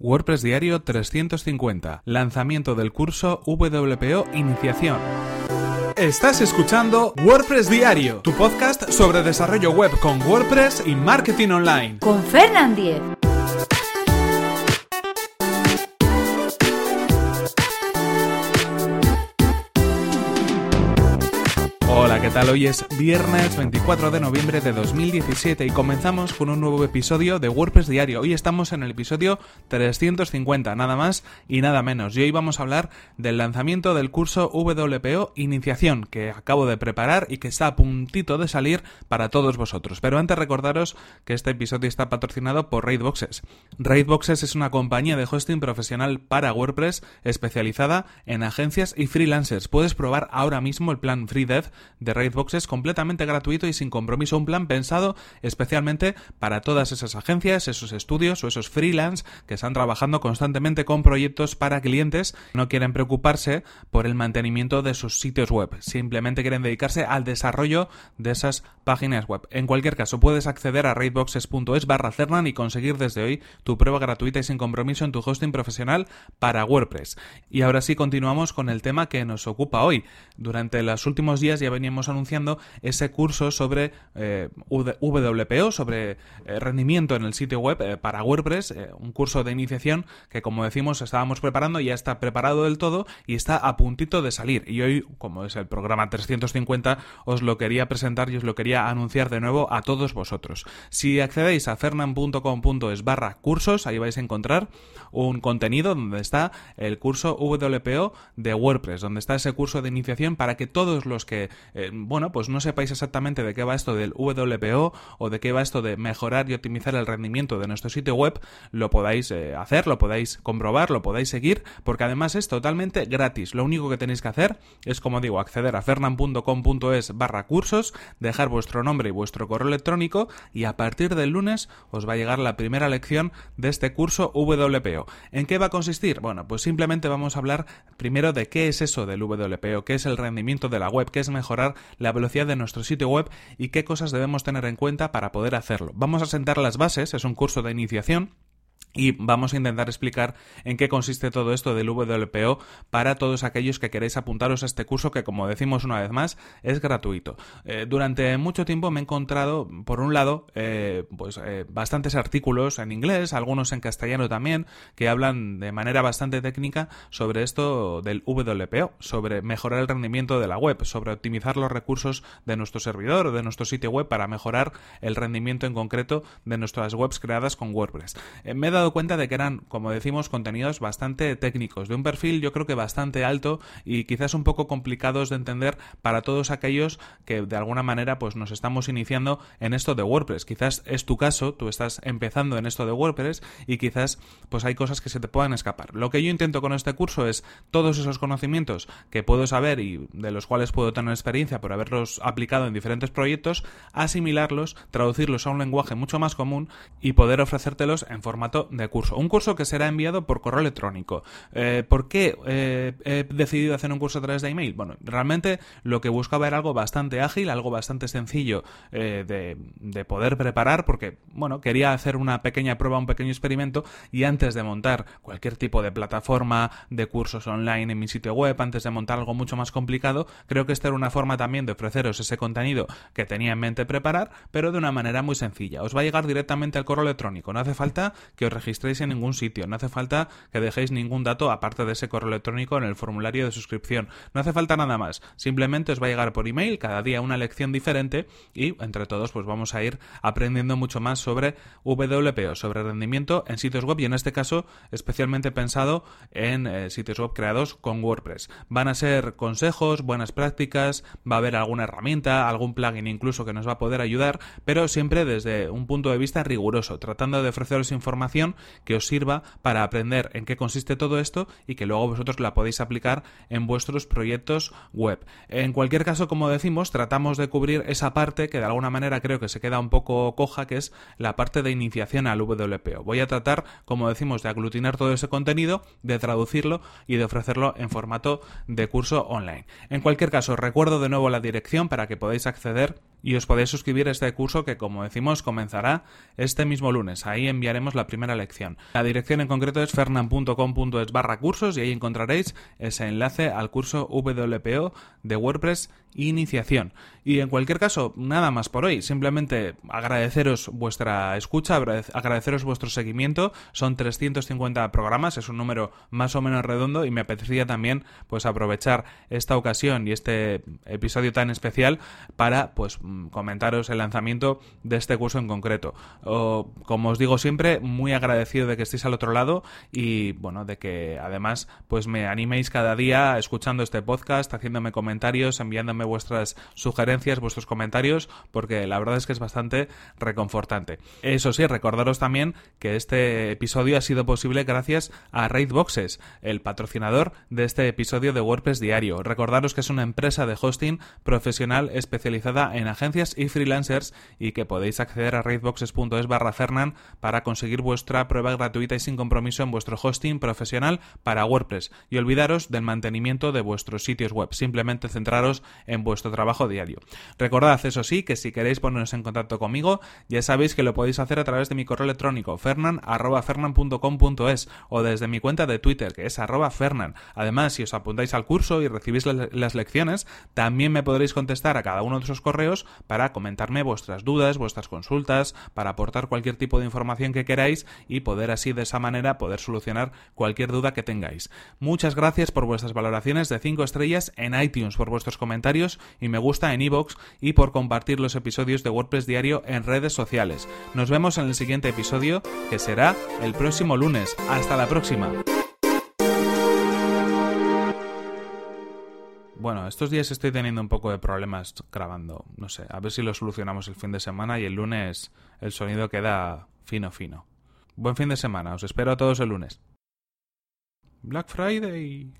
WordPress Diario 350. Lanzamiento del curso WPO Iniciación. Estás escuchando WordPress Diario, tu podcast sobre desarrollo web con WordPress y marketing online. Con Fernand Diez. Hoy es viernes 24 de noviembre de 2017 y comenzamos con un nuevo episodio de WordPress Diario. Hoy estamos en el episodio 350, nada más y nada menos. Y hoy vamos a hablar del lanzamiento del curso WPO Iniciación que acabo de preparar y que está a puntito de salir para todos vosotros. Pero antes recordaros que este episodio está patrocinado por Raidboxes. Raidboxes es una compañía de hosting profesional para WordPress especializada en agencias y freelancers. Puedes probar ahora mismo el plan FreeDev de Raidbox es completamente gratuito y sin compromiso, un plan pensado especialmente para todas esas agencias, esos estudios o esos freelance que están trabajando constantemente con proyectos para clientes, no quieren preocuparse por el mantenimiento de sus sitios web, simplemente quieren dedicarse al desarrollo de esas páginas web. En cualquier caso, puedes acceder a raidboxes.es barra Cernan y conseguir desde hoy tu prueba gratuita y sin compromiso en tu hosting profesional para WordPress. Y ahora sí continuamos con el tema que nos ocupa hoy. Durante los últimos días ya veníamos anunciando ese curso sobre eh, WPO, sobre eh, rendimiento en el sitio web eh, para WordPress, un curso de iniciación que como decimos estábamos preparando, ya está preparado del todo y está a puntito de salir. Y hoy, como es el programa 350, os lo quería presentar y os lo quería anunciar de nuevo a todos vosotros. Si accedéis a fernan.com.es barra cursos, ahí vais a encontrar un contenido donde está el curso WPO de WordPress, donde está ese curso de iniciación para que todos los que bueno, pues no sepáis exactamente de qué va esto del WPO o de qué va esto de mejorar y optimizar el rendimiento de nuestro sitio web, lo podáis eh, hacer, lo podáis comprobar, lo podáis seguir, porque además es totalmente gratis. Lo único que tenéis que hacer es, como digo, acceder a fernan.com.es barra cursos, dejar vuestro nombre y vuestro correo electrónico y a partir del lunes os va a llegar la primera lección de este curso WPO. ¿En qué va a consistir? Bueno, pues simplemente vamos a hablar primero de qué es eso del WPO, qué es el rendimiento de la web, qué es mejor mejorar la velocidad de nuestro sitio web y qué cosas debemos tener en cuenta para poder hacerlo. Vamos a sentar las bases, es un curso de iniciación y vamos a intentar explicar en qué consiste todo esto del WPO para todos aquellos que queréis apuntaros a este curso que, como decimos una vez más, es gratuito. Eh, durante mucho tiempo me he encontrado, por un lado, eh, pues eh, bastantes artículos en inglés, algunos en castellano también, que hablan de manera bastante técnica sobre esto del WPO, sobre mejorar el rendimiento de la web, sobre optimizar los recursos de nuestro servidor o de nuestro sitio web para mejorar el rendimiento en concreto de nuestras webs creadas con WordPress. me he dado cuenta de que eran, como decimos, contenidos bastante técnicos, de un perfil yo creo que bastante alto y quizás un poco complicados de entender para todos aquellos que de alguna manera pues nos estamos iniciando en esto de WordPress. Quizás es tu caso, tú estás empezando en esto de WordPress y quizás pues hay cosas que se te puedan escapar. Lo que yo intento con este curso es todos esos conocimientos que puedo saber y de los cuales puedo tener experiencia por haberlos aplicado en diferentes proyectos, asimilarlos, traducirlos a un lenguaje mucho más común y poder ofrecértelos en formato de curso. Un curso que será enviado por correo electrónico. Eh, ¿Por qué eh, he decidido hacer un curso a través de email? Bueno, realmente lo que buscaba era algo bastante ágil, algo bastante sencillo eh, de, de, poder preparar, porque, bueno, quería hacer una pequeña prueba, un pequeño experimento, y antes de montar cualquier tipo de plataforma de cursos online en mi sitio web, antes de montar algo mucho más complicado, creo que esta era una forma también de ofreceros ese contenido que tenía en mente preparar, pero de una manera muy sencilla. Os va a llegar directamente al correo electrónico, no hace falta que os registréis en ningún sitio, no hace falta que dejéis ningún dato aparte de ese correo electrónico en el formulario de suscripción, no hace falta nada más, simplemente os va a llegar por email cada día una lección diferente y entre todos pues vamos a ir aprendiendo mucho más sobre WPO, sobre rendimiento en sitios web y en este caso especialmente pensado en eh, sitios web creados con WordPress. Van a ser consejos, buenas prácticas, va a haber alguna herramienta, algún plugin incluso que nos va a poder ayudar, pero siempre desde un punto de vista riguroso, tratando de ofreceros información que os sirva para aprender en qué consiste todo esto y que luego vosotros la podéis aplicar en vuestros proyectos web. En cualquier caso, como decimos, tratamos de cubrir esa parte que de alguna manera creo que se queda un poco coja, que es la parte de iniciación al WPO. Voy a tratar, como decimos, de aglutinar todo ese contenido, de traducirlo y de ofrecerlo en formato de curso online. En cualquier caso, recuerdo de nuevo la dirección para que podáis acceder y os podéis suscribir a este curso que, como decimos, comenzará este mismo lunes. Ahí enviaremos la primera lección. La dirección en concreto es fernan.com.es barra cursos y ahí encontraréis ese enlace al curso WPO de WordPress Iniciación. Y en cualquier caso, nada más por hoy. Simplemente agradeceros vuestra escucha, agradeceros vuestro seguimiento. Son 350 programas, es un número más o menos redondo y me apetecía también pues aprovechar esta ocasión y este episodio tan especial para pues comentaros el lanzamiento de este curso en concreto. como os digo siempre, muy agradecido de que estéis al otro lado y bueno, de que además pues me animéis cada día escuchando este podcast, haciéndome comentarios, enviándome vuestras sugerencias, vuestros comentarios, porque la verdad es que es bastante reconfortante. Eso sí, recordaros también que este episodio ha sido posible gracias a Raidboxes, el patrocinador de este episodio de WordPress Diario. Recordaros que es una empresa de hosting profesional especializada en agencias y freelancers y que podéis acceder a raidboxes.es barra para conseguir vuestra prueba gratuita y sin compromiso en vuestro hosting profesional para WordPress. Y olvidaros del mantenimiento de vuestros sitios web, simplemente centraros en vuestro trabajo diario. Recordad, eso sí, que si queréis poneros en contacto conmigo, ya sabéis que lo podéis hacer a través de mi correo electrónico fernan.fernan.com.es o desde mi cuenta de Twitter, que es arroba fernan. Además, si os apuntáis al curso y recibís las lecciones, también me podréis contestar a cada uno de esos correos para comentarme vuestras dudas, vuestras consultas, para aportar cualquier tipo de información que queráis y poder así de esa manera poder solucionar cualquier duda que tengáis. Muchas gracias por vuestras valoraciones de 5 estrellas en iTunes, por vuestros comentarios y me gusta en iVoox y por compartir los episodios de WordPress Diario en redes sociales. Nos vemos en el siguiente episodio que será el próximo lunes. Hasta la próxima. Bueno, estos días estoy teniendo un poco de problemas grabando. No sé, a ver si lo solucionamos el fin de semana y el lunes el sonido queda fino, fino. Buen fin de semana, os espero a todos el lunes. Black Friday.